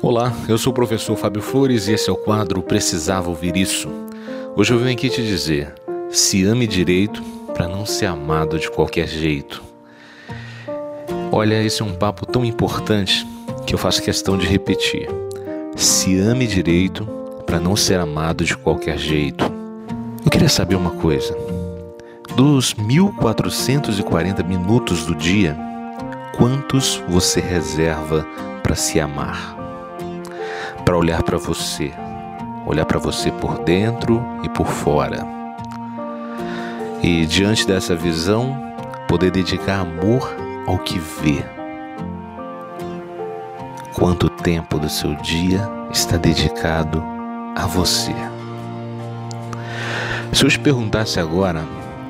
Olá, eu sou o professor Fábio Flores e esse é o quadro Precisava Ouvir Isso. Hoje eu venho aqui te dizer: se ame direito para não ser amado de qualquer jeito. Olha, esse é um papo tão importante que eu faço questão de repetir. Se ame direito para não ser amado de qualquer jeito. Eu queria saber uma coisa. Dos 1440 minutos do dia, quantos você reserva para se amar? Para olhar para você, olhar para você por dentro e por fora. E diante dessa visão, poder dedicar amor ao que vê. Quanto tempo do seu dia está dedicado a você? Se eu te perguntasse agora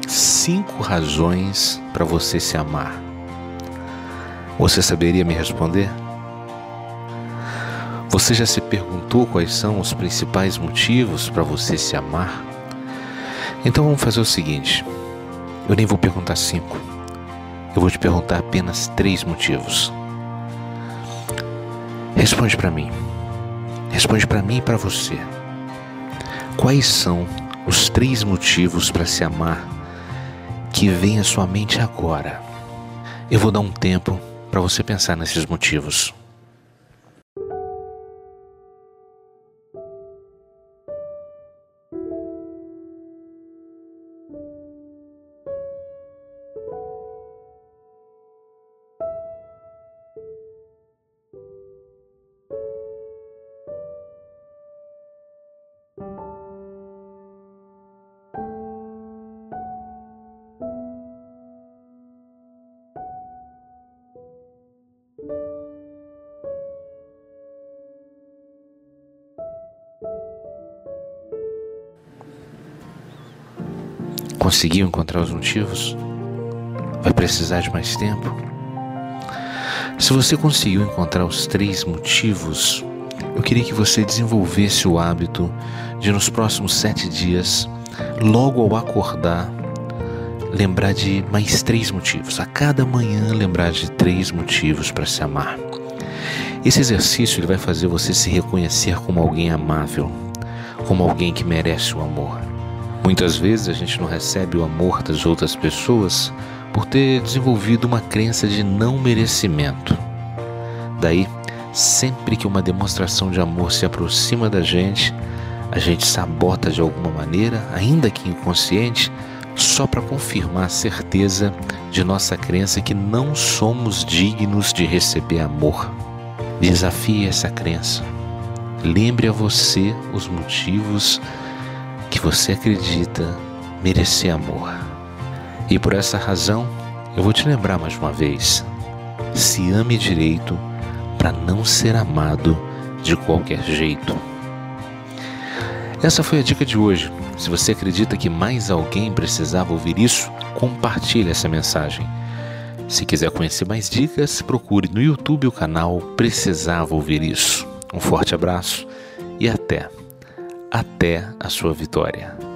cinco razões para você se amar, você saberia me responder? Você já se perguntou quais são os principais motivos para você se amar? Então vamos fazer o seguinte: eu nem vou perguntar cinco, eu vou te perguntar apenas três motivos. Responde para mim. Responde para mim e para você. Quais são os três motivos para se amar que vem à sua mente agora? Eu vou dar um tempo para você pensar nesses motivos. Conseguiu encontrar os motivos? Vai precisar de mais tempo? Se você conseguiu encontrar os três motivos, eu queria que você desenvolvesse o hábito de, nos próximos sete dias, logo ao acordar, lembrar de mais três motivos. A cada manhã, lembrar de três motivos para se amar. Esse exercício ele vai fazer você se reconhecer como alguém amável, como alguém que merece o amor. Muitas vezes a gente não recebe o amor das outras pessoas por ter desenvolvido uma crença de não merecimento. Daí, sempre que uma demonstração de amor se aproxima da gente, a gente sabota de alguma maneira, ainda que inconsciente, só para confirmar a certeza de nossa crença que não somos dignos de receber amor. Desafie essa crença. Lembre a você os motivos que você acredita merecer amor. E por essa razão, eu vou te lembrar mais uma vez: se ame direito para não ser amado de qualquer jeito. Essa foi a dica de hoje. Se você acredita que mais alguém precisava ouvir isso, compartilhe essa mensagem. Se quiser conhecer mais dicas, procure no YouTube o canal Precisava Ouvir Isso. Um forte abraço e até! Até a sua vitória.